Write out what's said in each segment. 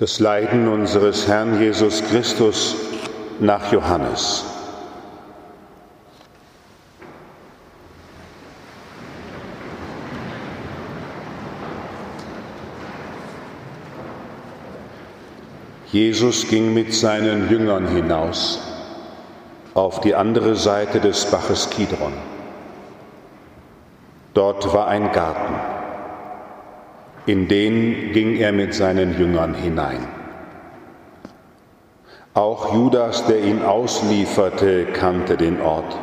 Das Leiden unseres Herrn Jesus Christus nach Johannes. Jesus ging mit seinen Jüngern hinaus auf die andere Seite des Baches Kidron. Dort war ein Garten. In den ging er mit seinen Jüngern hinein. Auch Judas, der ihn auslieferte, kannte den Ort,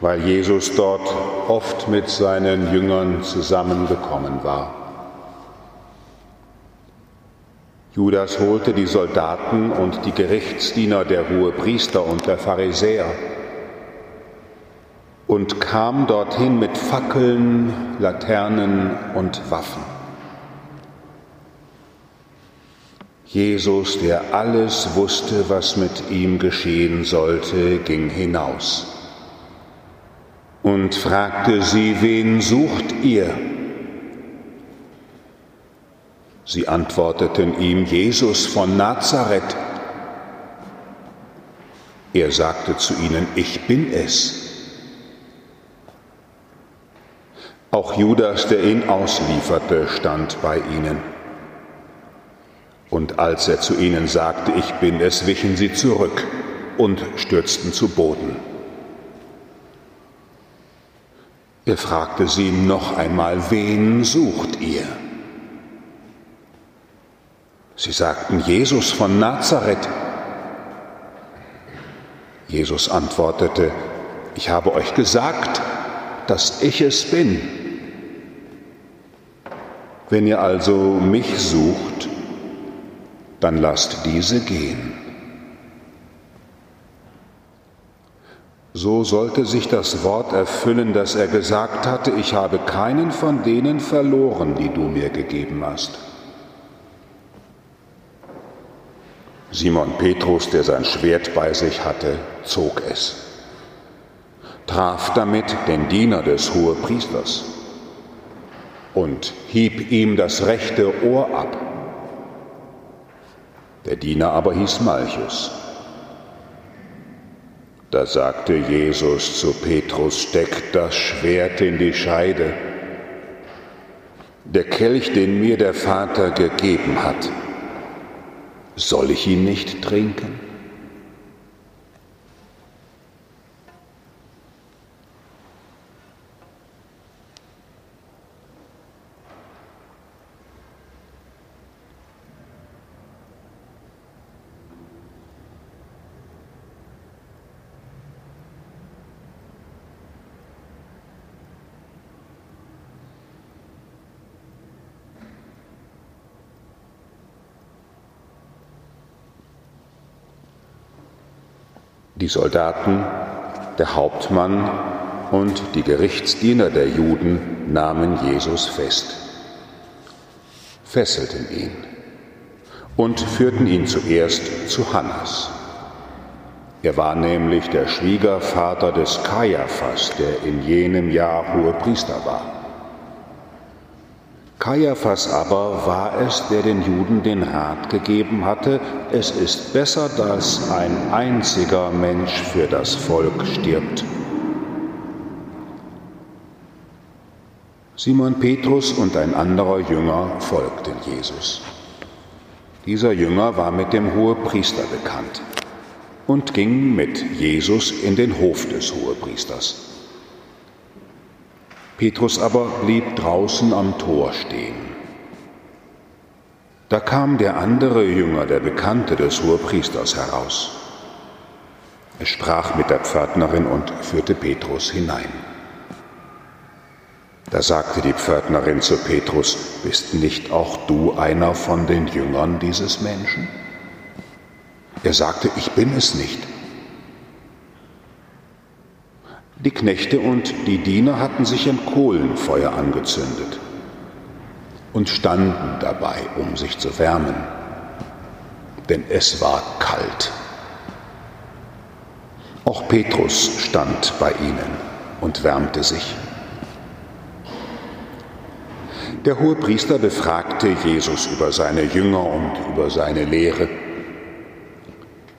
weil Jesus dort oft mit seinen Jüngern zusammengekommen war. Judas holte die Soldaten und die Gerichtsdiener der Hohepriester und der Pharisäer und kam dorthin mit Fackeln, Laternen und Waffen. Jesus, der alles wusste, was mit ihm geschehen sollte, ging hinaus und fragte sie, wen sucht ihr? Sie antworteten ihm, Jesus von Nazareth. Er sagte zu ihnen, ich bin es. Auch Judas, der ihn auslieferte, stand bei ihnen. Und als er zu ihnen sagte, ich bin es, wichen sie zurück und stürzten zu Boden. Er fragte sie noch einmal, wen sucht ihr? Sie sagten, Jesus von Nazareth. Jesus antwortete, ich habe euch gesagt, dass ich es bin. Wenn ihr also mich sucht, dann lasst diese gehen. So sollte sich das Wort erfüllen, das er gesagt hatte, ich habe keinen von denen verloren, die du mir gegeben hast. Simon Petrus, der sein Schwert bei sich hatte, zog es, traf damit den Diener des Hohepriesters und hieb ihm das rechte Ohr ab. Der Diener aber hieß Malchus. Da sagte Jesus zu Petrus, steck das Schwert in die Scheide. Der Kelch, den mir der Vater gegeben hat, soll ich ihn nicht trinken? Die Soldaten, der Hauptmann und die Gerichtsdiener der Juden nahmen Jesus fest, fesselten ihn und führten ihn zuerst zu Hannas. Er war nämlich der Schwiegervater des Kaiaphas, der in jenem Jahr Hohepriester war. Kaiaphas aber war es, der den Juden den Rat gegeben hatte, es ist besser, dass ein einziger Mensch für das Volk stirbt. Simon Petrus und ein anderer Jünger folgten Jesus. Dieser Jünger war mit dem Hohepriester bekannt und ging mit Jesus in den Hof des Hohepriesters. Petrus aber blieb draußen am Tor stehen. Da kam der andere Jünger, der Bekannte des Hohepriesters, heraus. Er sprach mit der Pförtnerin und führte Petrus hinein. Da sagte die Pförtnerin zu Petrus, bist nicht auch du einer von den Jüngern dieses Menschen? Er sagte, ich bin es nicht. Die Knechte und die Diener hatten sich ein Kohlenfeuer angezündet und standen dabei, um sich zu wärmen, denn es war kalt. Auch Petrus stand bei ihnen und wärmte sich. Der Hohepriester befragte Jesus über seine Jünger und über seine Lehre.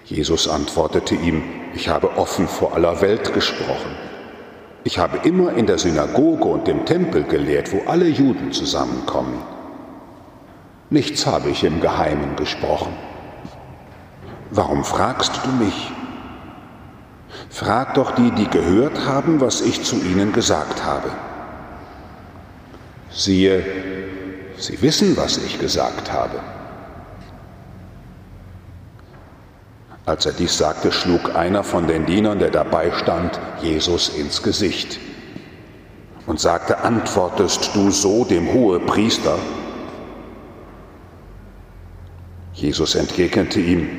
Jesus antwortete ihm, ich habe offen vor aller Welt gesprochen. Ich habe immer in der Synagoge und dem Tempel gelehrt, wo alle Juden zusammenkommen. Nichts habe ich im Geheimen gesprochen. Warum fragst du mich? Frag doch die, die gehört haben, was ich zu ihnen gesagt habe. Siehe, sie wissen, was ich gesagt habe. Als er dies sagte, schlug einer von den Dienern, der dabei stand, Jesus ins Gesicht und sagte, antwortest du so dem Hohepriester? Jesus entgegnete ihm,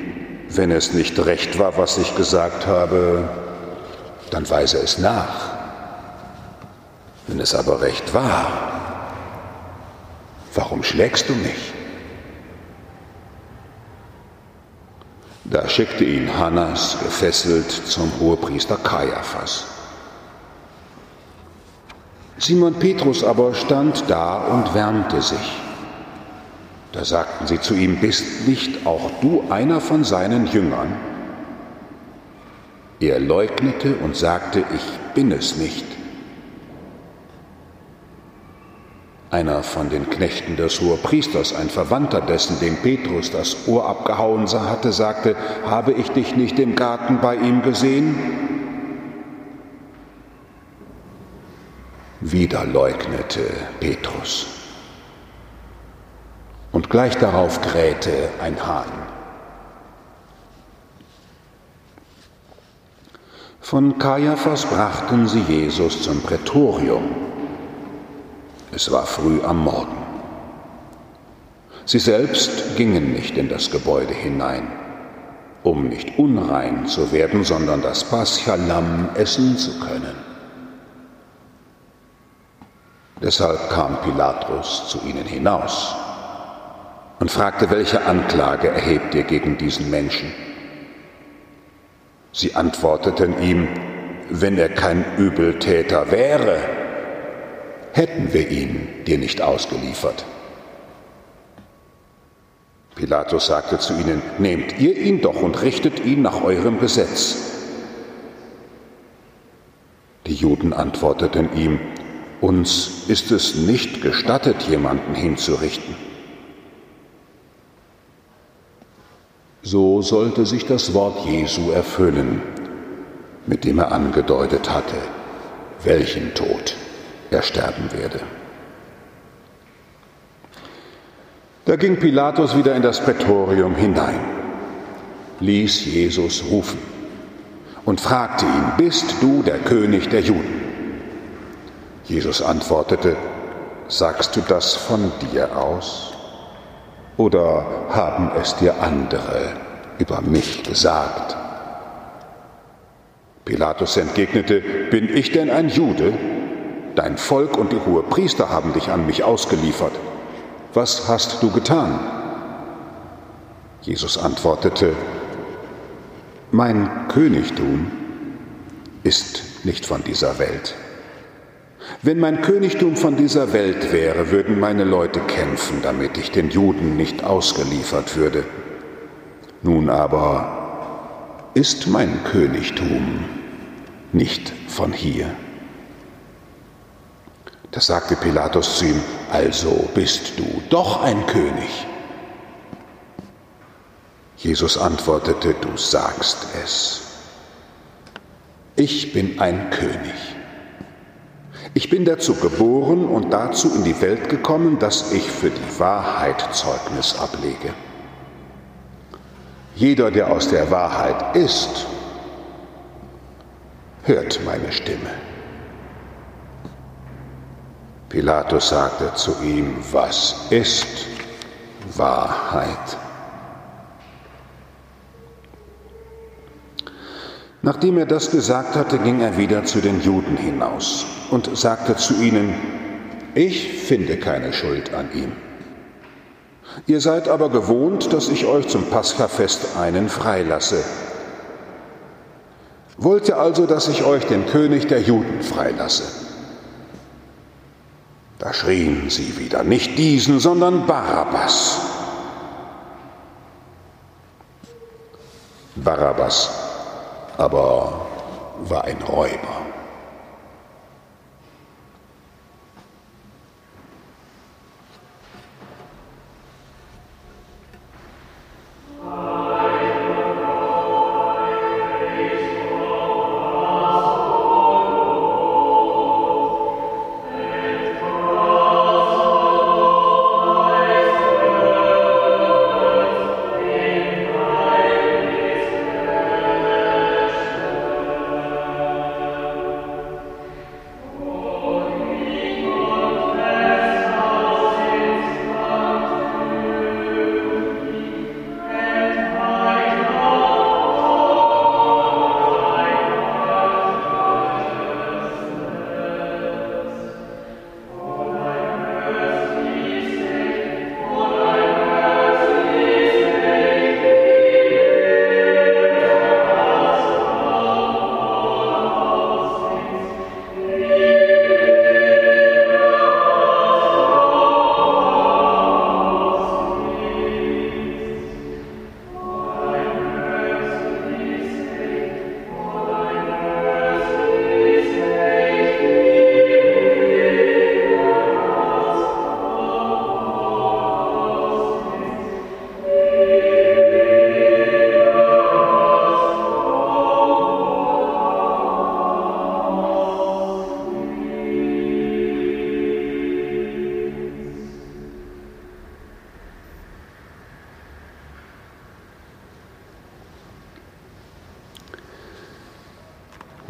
wenn es nicht recht war, was ich gesagt habe, dann weise es nach. Wenn es aber recht war, warum schlägst du mich? Da schickte ihn Hannas gefesselt zum Hohepriester Kaiaphas. Simon Petrus aber stand da und wärmte sich. Da sagten sie zu ihm, bist nicht auch du einer von seinen Jüngern? Er leugnete und sagte, ich bin es nicht. Einer von den Knechten des Hohepriesters, ein Verwandter dessen, dem Petrus das Ohr abgehauen hatte, sagte, habe ich dich nicht im Garten bei ihm gesehen? Wieder leugnete Petrus. Und gleich darauf krähte ein Hahn. Von Kaiaphas brachten sie Jesus zum Prätorium es war früh am Morgen. Sie selbst gingen nicht in das Gebäude hinein, um nicht unrein zu werden, sondern das Paschalamm essen zu können. Deshalb kam Pilatus zu ihnen hinaus und fragte, welche Anklage erhebt ihr gegen diesen Menschen? Sie antworteten ihm, wenn er kein Übeltäter wäre, hätten wir ihn dir nicht ausgeliefert. Pilatus sagte zu ihnen, nehmt ihr ihn doch und richtet ihn nach eurem Gesetz. Die Juden antworteten ihm, uns ist es nicht gestattet, jemanden hinzurichten. So sollte sich das Wort Jesu erfüllen, mit dem er angedeutet hatte, welchen Tod er sterben werde. Da ging Pilatus wieder in das Prätorium hinein, ließ Jesus rufen und fragte ihn, bist du der König der Juden? Jesus antwortete, sagst du das von dir aus? Oder haben es dir andere über mich gesagt? Pilatus entgegnete, bin ich denn ein Jude? Dein Volk und die hohe Priester haben dich an mich ausgeliefert. Was hast du getan? Jesus antwortete, Mein Königtum ist nicht von dieser Welt. Wenn mein Königtum von dieser Welt wäre, würden meine Leute kämpfen, damit ich den Juden nicht ausgeliefert würde. Nun aber ist mein Königtum nicht von hier. Da sagte Pilatus zu ihm, also bist du doch ein König. Jesus antwortete, du sagst es. Ich bin ein König. Ich bin dazu geboren und dazu in die Welt gekommen, dass ich für die Wahrheit Zeugnis ablege. Jeder, der aus der Wahrheit ist, hört meine Stimme. Pilatus sagte zu ihm, was ist Wahrheit? Nachdem er das gesagt hatte, ging er wieder zu den Juden hinaus und sagte zu ihnen, ich finde keine Schuld an ihm. Ihr seid aber gewohnt, dass ich euch zum Paschafest einen freilasse. Wollt ihr also, dass ich euch den König der Juden freilasse? Da schrien sie wieder, nicht diesen, sondern Barabbas. Barabbas aber war ein Räuber.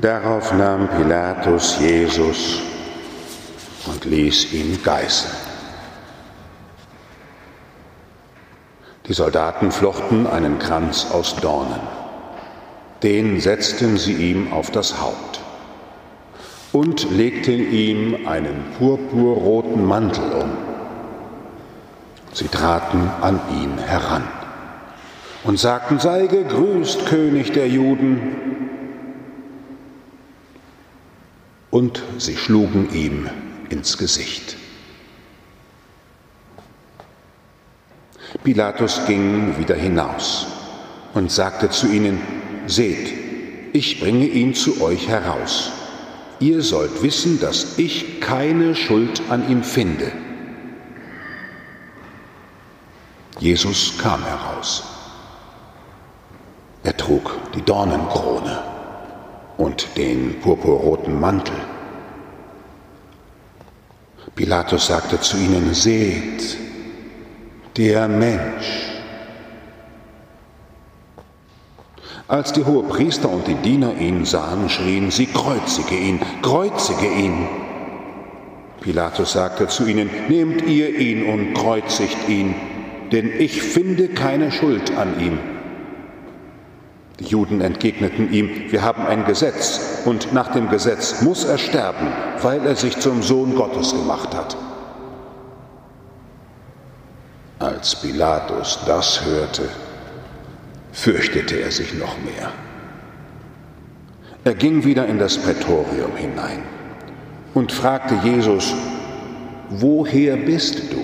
Darauf nahm Pilatus Jesus und ließ ihn geißeln. Die Soldaten flochten einen Kranz aus Dornen. Den setzten sie ihm auf das Haupt und legten ihm einen purpurroten Mantel um. Sie traten an ihn heran und sagten, sei gegrüßt, König der Juden. Und sie schlugen ihm ins Gesicht. Pilatus ging wieder hinaus und sagte zu ihnen, Seht, ich bringe ihn zu euch heraus. Ihr sollt wissen, dass ich keine Schuld an ihm finde. Jesus kam heraus. Er trug die Dornenkrone und den purpurroten Mantel. Pilatus sagte zu ihnen, seht, der Mensch. Als die Hohepriester und die Diener ihn sahen, schrien sie, kreuzige ihn, kreuzige ihn. Pilatus sagte zu ihnen, nehmt ihr ihn und kreuzigt ihn, denn ich finde keine Schuld an ihm. Die Juden entgegneten ihm, wir haben ein Gesetz und nach dem Gesetz muss er sterben, weil er sich zum Sohn Gottes gemacht hat. Als Pilatus das hörte, fürchtete er sich noch mehr. Er ging wieder in das Prätorium hinein und fragte Jesus, woher bist du?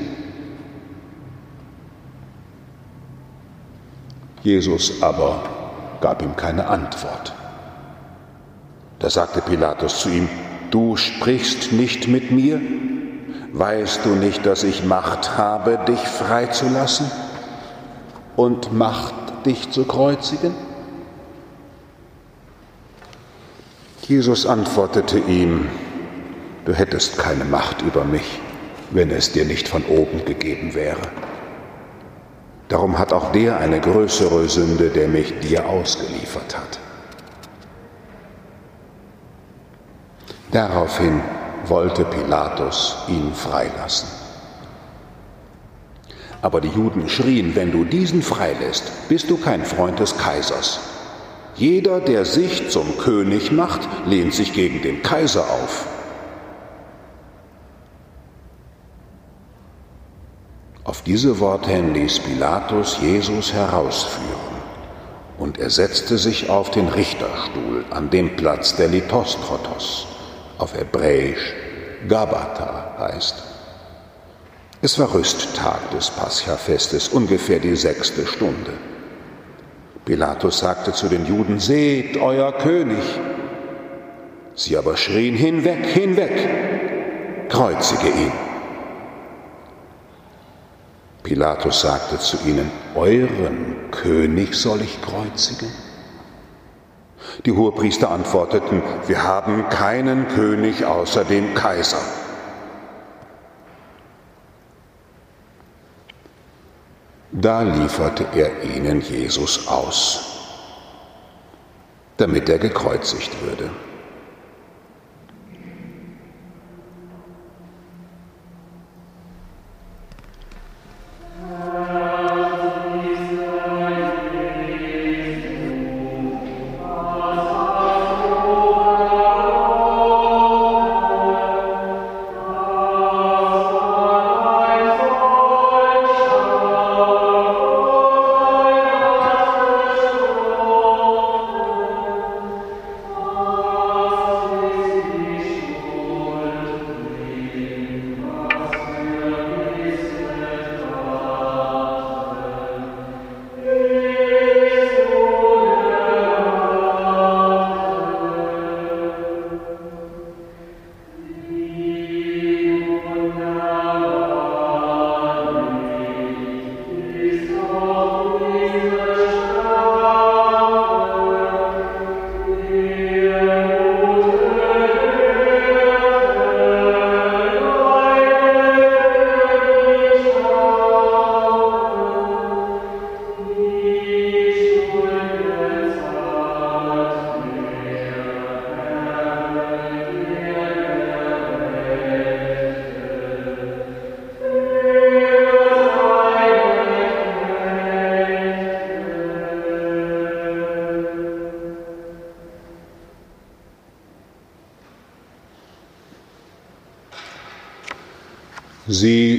Jesus aber gab ihm keine Antwort. Da sagte Pilatus zu ihm, du sprichst nicht mit mir? Weißt du nicht, dass ich Macht habe, dich freizulassen und Macht, dich zu kreuzigen? Jesus antwortete ihm, du hättest keine Macht über mich, wenn es dir nicht von oben gegeben wäre. Darum hat auch der eine größere Sünde, der mich dir ausgeliefert hat. Daraufhin wollte Pilatus ihn freilassen. Aber die Juden schrien, wenn du diesen freilässt, bist du kein Freund des Kaisers. Jeder, der sich zum König macht, lehnt sich gegen den Kaiser auf. Auf diese Worte hin ließ Pilatus Jesus herausführen und er setzte sich auf den Richterstuhl an dem Platz der Lithostrotos, auf Hebräisch Gabata heißt, Es war Rüsttag des Paschafestes, ungefähr die sechste Stunde. Pilatus sagte zu den Juden, seht euer König. Sie aber schrien, hinweg, hinweg, kreuzige ihn. Pilatus sagte zu ihnen, euren König soll ich kreuzigen? Die Hohepriester antworteten, wir haben keinen König außer dem Kaiser. Da lieferte er ihnen Jesus aus, damit er gekreuzigt würde.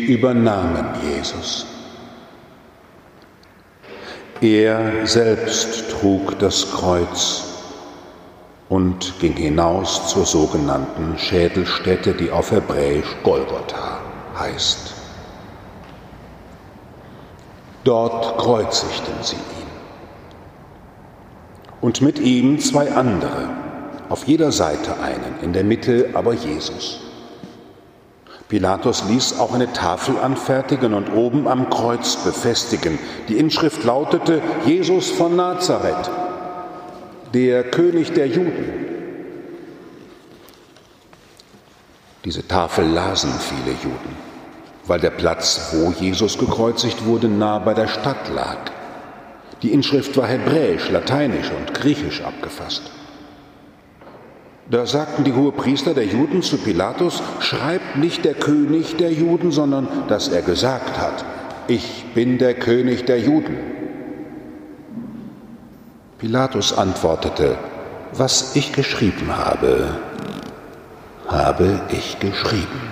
Übernahmen Jesus. Er selbst trug das Kreuz und ging hinaus zur sogenannten Schädelstätte, die auf Hebräisch Golgotha heißt. Dort kreuzigten sie ihn. Und mit ihm zwei andere, auf jeder Seite einen, in der Mitte aber Jesus. Pilatus ließ auch eine Tafel anfertigen und oben am Kreuz befestigen. Die Inschrift lautete Jesus von Nazareth, der König der Juden. Diese Tafel lasen viele Juden, weil der Platz, wo Jesus gekreuzigt wurde, nah bei der Stadt lag. Die Inschrift war hebräisch, lateinisch und griechisch abgefasst. Da sagten die Hohepriester der Juden zu Pilatus, schreibt nicht der König der Juden, sondern dass er gesagt hat, ich bin der König der Juden. Pilatus antwortete, was ich geschrieben habe, habe ich geschrieben.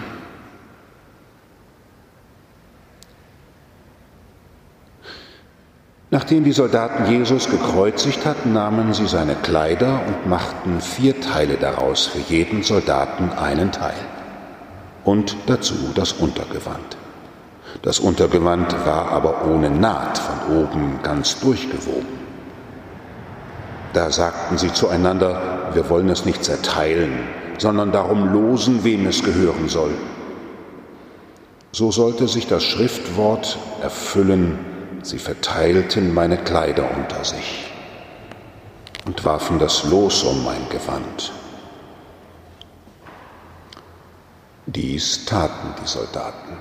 Nachdem die Soldaten Jesus gekreuzigt hatten, nahmen sie seine Kleider und machten vier Teile daraus, für jeden Soldaten einen Teil. Und dazu das Untergewand. Das Untergewand war aber ohne Naht von oben ganz durchgewoben. Da sagten sie zueinander, wir wollen es nicht zerteilen, sondern darum losen, wem es gehören soll. So sollte sich das Schriftwort erfüllen, Sie verteilten meine Kleider unter sich und warfen das Los um mein Gewand. Dies taten die Soldaten.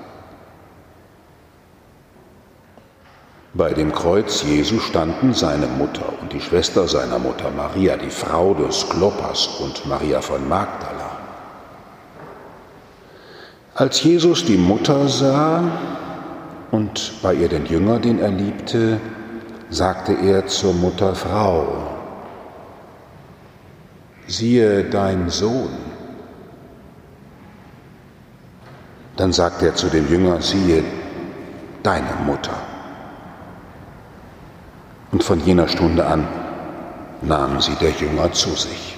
Bei dem Kreuz Jesu standen seine Mutter und die Schwester seiner Mutter Maria, die Frau des Klopas und Maria von Magdala. Als Jesus die Mutter sah, und bei ihr den Jünger, den er liebte, sagte er zur Mutter Frau, siehe dein Sohn. Dann sagte er zu dem Jünger, siehe deine Mutter. Und von jener Stunde an nahm sie der Jünger zu sich.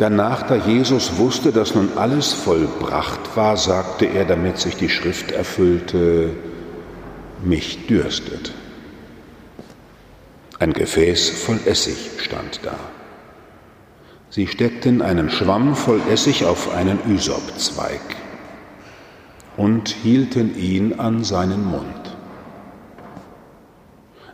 Danach, da Jesus wusste, dass nun alles vollbracht war, sagte er, damit sich die Schrift erfüllte, mich dürstet. Ein Gefäß voll Essig stand da. Sie steckten einen Schwamm voll Essig auf einen Ysopzweig und hielten ihn an seinen Mund.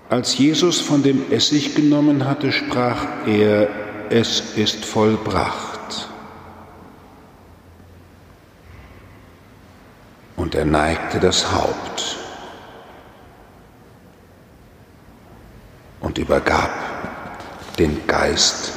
Als Jesus von dem Essig genommen hatte, sprach er, es ist vollbracht. Und er neigte das Haupt und übergab den Geist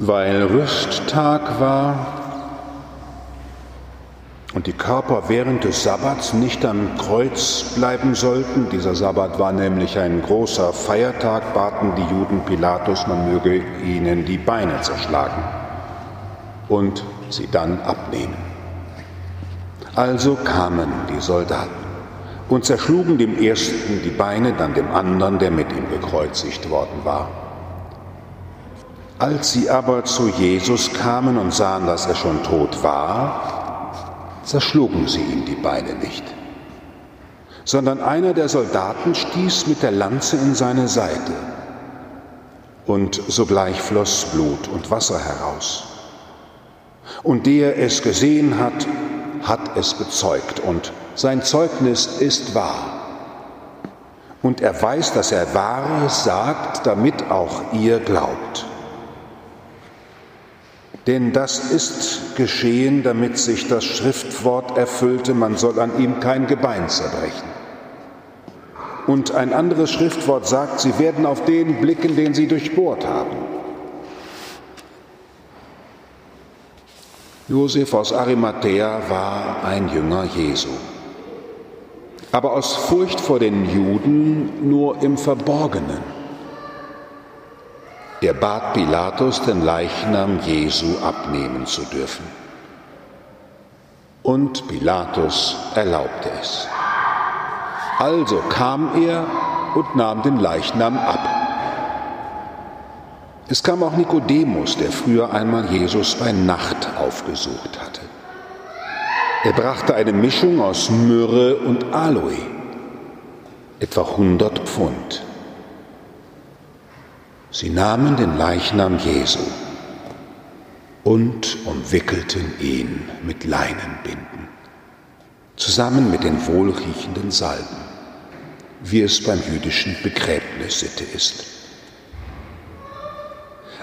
Weil Rüsttag war und die Körper während des Sabbats nicht am Kreuz bleiben sollten, dieser Sabbat war nämlich ein großer Feiertag, baten die Juden Pilatus, man möge ihnen die Beine zerschlagen und sie dann abnehmen. Also kamen die Soldaten und zerschlugen dem ersten die Beine, dann dem anderen, der mit ihm gekreuzigt worden war. Als sie aber zu Jesus kamen und sahen, dass er schon tot war, zerschlugen sie ihm die Beine nicht, sondern einer der Soldaten stieß mit der Lanze in seine Seite, und sogleich floss Blut und Wasser heraus. Und der es gesehen hat, hat es bezeugt, und sein Zeugnis ist wahr. Und er weiß, dass er Wahres sagt, damit auch ihr glaubt. Denn das ist geschehen, damit sich das Schriftwort erfüllte, man soll an ihm kein Gebein zerbrechen. Und ein anderes Schriftwort sagt, sie werden auf den blicken, den sie durchbohrt haben. Josef aus Arimathea war ein Jünger Jesu aber aus Furcht vor den Juden nur im Verborgenen. Er bat Pilatus, den Leichnam Jesu abnehmen zu dürfen. Und Pilatus erlaubte es. Also kam er und nahm den Leichnam ab. Es kam auch Nikodemus, der früher einmal Jesus bei Nacht aufgesucht hatte. Er brachte eine Mischung aus Myrrhe und Aloe, etwa 100 Pfund. Sie nahmen den Leichnam Jesu und umwickelten ihn mit Leinenbinden, zusammen mit den wohlriechenden Salben, wie es beim jüdischen Begräbnis Sitte ist.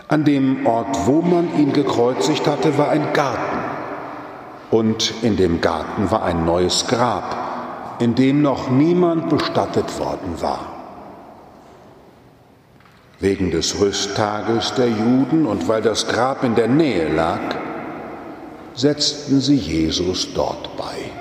An dem Ort, wo man ihn gekreuzigt hatte, war ein Garten und in dem Garten war ein neues Grab, in dem noch niemand bestattet worden war. Wegen des Rüsttages der Juden und weil das Grab in der Nähe lag, setzten sie Jesus dort bei.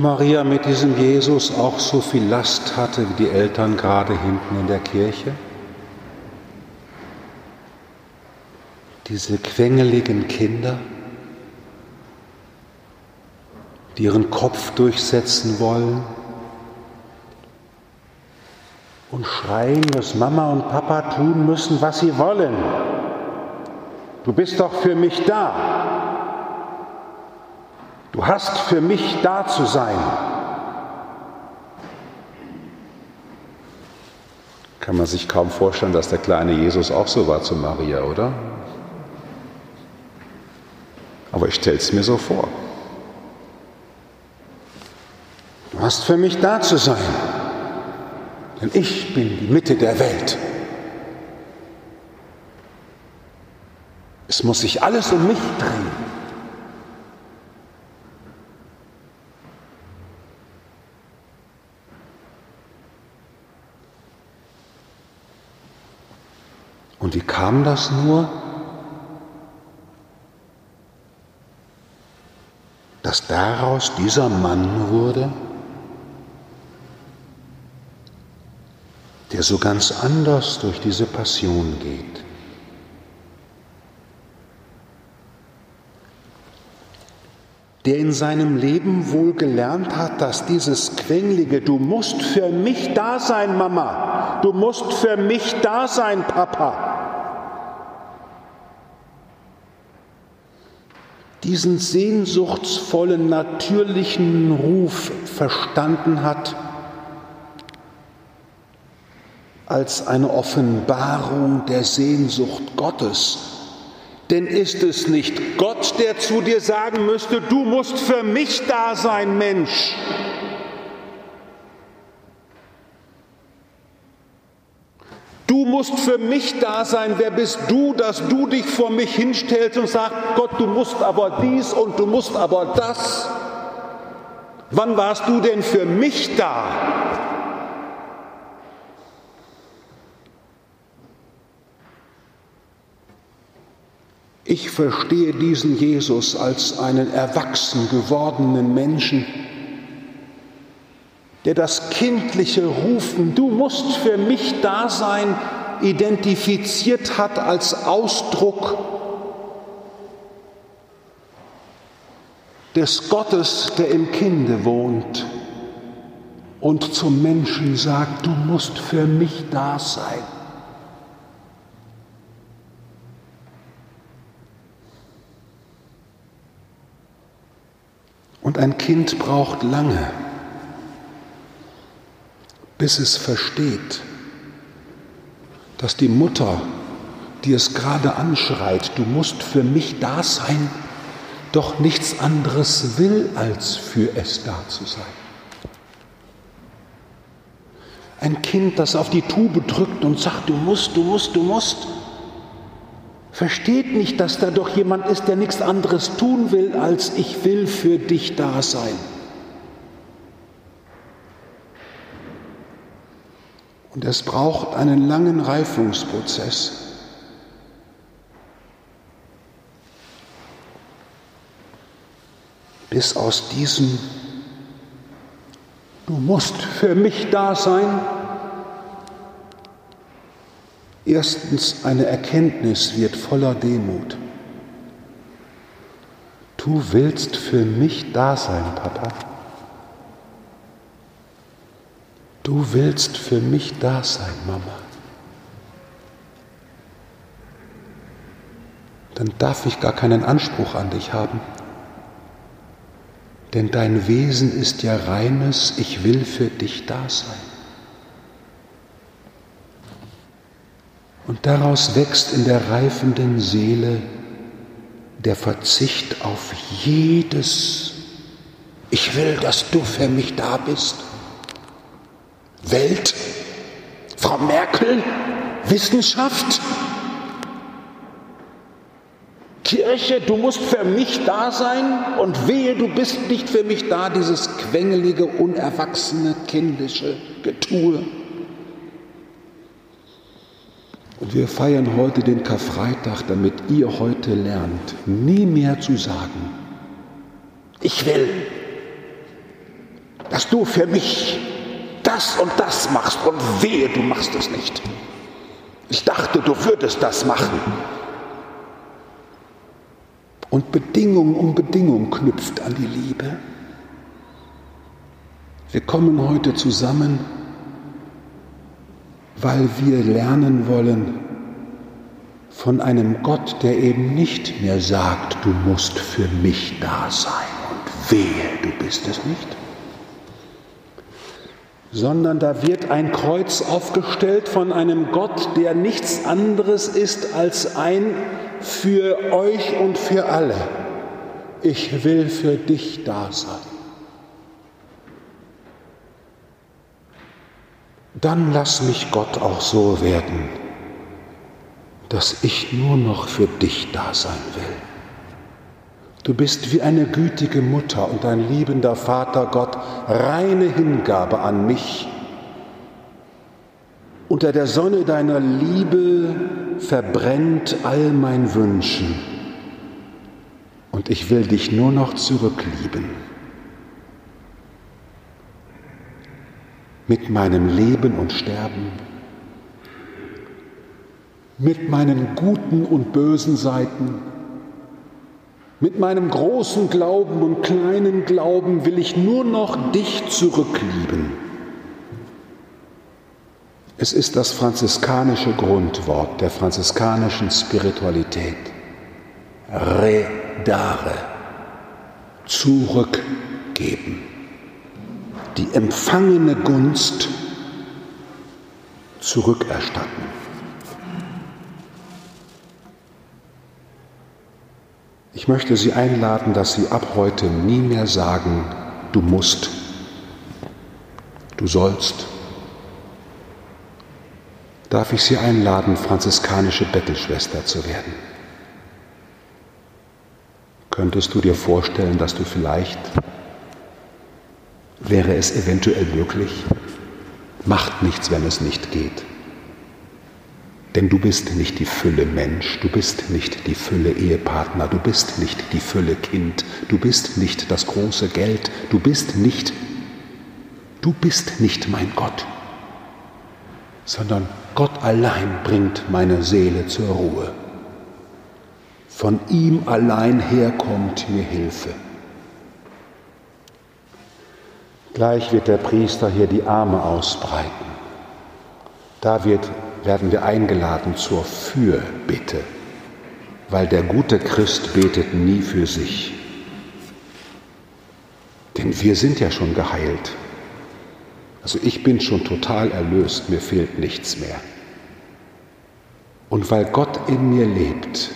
Maria mit diesem Jesus auch so viel Last hatte wie die Eltern gerade hinten in der Kirche? Diese quengeligen Kinder, die ihren Kopf durchsetzen wollen und schreien, dass Mama und Papa tun müssen, was sie wollen. Du bist doch für mich da. Du hast für mich da zu sein. Kann man sich kaum vorstellen, dass der kleine Jesus auch so war zu Maria, oder? Aber ich stelle es mir so vor. Du hast für mich da zu sein, denn ich bin die Mitte der Welt. Es muss sich alles um mich drehen. Und wie kam das nur? Dass daraus dieser Mann wurde, der so ganz anders durch diese Passion geht. der in seinem Leben wohl gelernt hat, dass dieses quenglige, du musst für mich da sein, Mama, du musst für mich da sein, Papa, diesen sehnsuchtsvollen, natürlichen Ruf verstanden hat als eine Offenbarung der Sehnsucht Gottes. Denn ist es nicht Gott, der zu dir sagen müsste, du musst für mich da sein, Mensch? Du musst für mich da sein. Wer bist du, dass du dich vor mich hinstellst und sagst, Gott, du musst aber dies und du musst aber das? Wann warst du denn für mich da? Ich verstehe diesen Jesus als einen erwachsen gewordenen Menschen, der das kindliche Rufen, du musst für mich da sein, identifiziert hat als Ausdruck des Gottes, der im Kinde wohnt und zum Menschen sagt, du musst für mich da sein. Und ein Kind braucht lange, bis es versteht, dass die Mutter, die es gerade anschreit, du musst für mich da sein, doch nichts anderes will, als für es da zu sein. Ein Kind, das auf die Tube drückt und sagt, du musst, du musst, du musst, versteht nicht, dass da doch jemand ist, der nichts anderes tun will, als ich will für dich da sein. Und es braucht einen langen Reifungsprozess. bis aus diesem Du musst für mich da sein, erstens eine Erkenntnis wird voller Demut. Du willst für mich da sein, Papa. Du willst für mich da sein, Mama. Dann darf ich gar keinen Anspruch an dich haben. Denn dein Wesen ist ja reines, ich will für dich da sein. Und daraus wächst in der reifenden Seele der Verzicht auf jedes, ich will, dass du für mich da bist. Welt, Frau Merkel, Wissenschaft, Kirche, du musst für mich da sein und wehe, du bist nicht für mich da, dieses quengelige, unerwachsene, kindische Getue. Und wir feiern heute den Karfreitag, damit ihr heute lernt, nie mehr zu sagen, ich will, dass du für mich das und das machst und wehe, du machst es nicht. Ich dachte, du würdest das machen. Und Bedingung um Bedingung knüpft an die Liebe. Wir kommen heute zusammen, weil wir lernen wollen von einem Gott, der eben nicht mehr sagt, du musst für mich da sein und wehe, du bist es nicht, sondern da wird ein Kreuz aufgestellt von einem Gott, der nichts anderes ist als ein für euch und für alle. Ich will für dich da sein. Dann lass mich Gott auch so werden, dass ich nur noch für dich da sein will. Du bist wie eine gütige Mutter und ein liebender Vater Gott, reine Hingabe an mich. Unter der Sonne deiner Liebe verbrennt all mein Wünschen und ich will dich nur noch zurücklieben. Mit meinem Leben und Sterben, mit meinen guten und bösen Seiten, mit meinem großen Glauben und kleinen Glauben will ich nur noch dich zurücklieben. Es ist das franziskanische Grundwort der franziskanischen Spiritualität. Redare, zurückgeben. Die empfangene Gunst zurückerstatten. Ich möchte Sie einladen, dass Sie ab heute nie mehr sagen, du musst, du sollst. Darf ich Sie einladen, franziskanische Bettelschwester zu werden? Könntest du dir vorstellen, dass du vielleicht, wäre es eventuell möglich, macht nichts, wenn es nicht geht, denn du bist nicht die Fülle Mensch, du bist nicht die Fülle Ehepartner, du bist nicht die Fülle Kind, du bist nicht das große Geld, du bist nicht, du bist nicht mein Gott, sondern Gott allein bringt meine Seele zur Ruhe. Von ihm allein her kommt mir Hilfe. Gleich wird der Priester hier die Arme ausbreiten. Da wird werden wir eingeladen zur Fürbitte, weil der gute Christ betet nie für sich. Denn wir sind ja schon geheilt. Also ich bin schon total erlöst, mir fehlt nichts mehr. Und weil Gott in mir lebt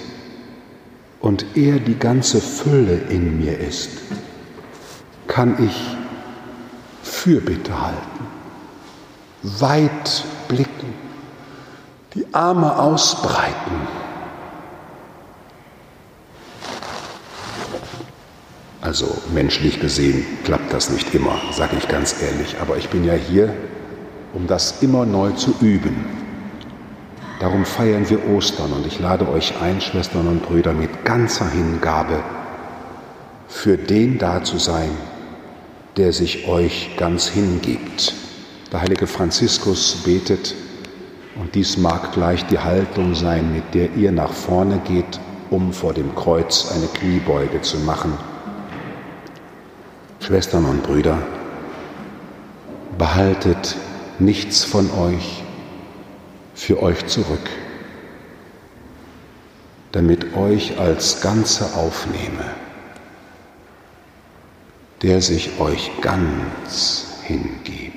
und er die ganze Fülle in mir ist, kann ich Fürbitte halten, weit blicken die Arme ausbreiten. Also menschlich gesehen klappt das nicht immer, sage ich ganz ehrlich, aber ich bin ja hier, um das immer neu zu üben. Darum feiern wir Ostern und ich lade euch ein, Schwestern und Brüder, mit ganzer Hingabe für den da zu sein, der sich euch ganz hingibt. Der heilige Franziskus betet, und dies mag gleich die Haltung sein, mit der ihr nach vorne geht, um vor dem Kreuz eine Kniebeuge zu machen. Schwestern und Brüder, behaltet nichts von euch für euch zurück, damit euch als Ganze aufnehme, der sich euch ganz hingibt.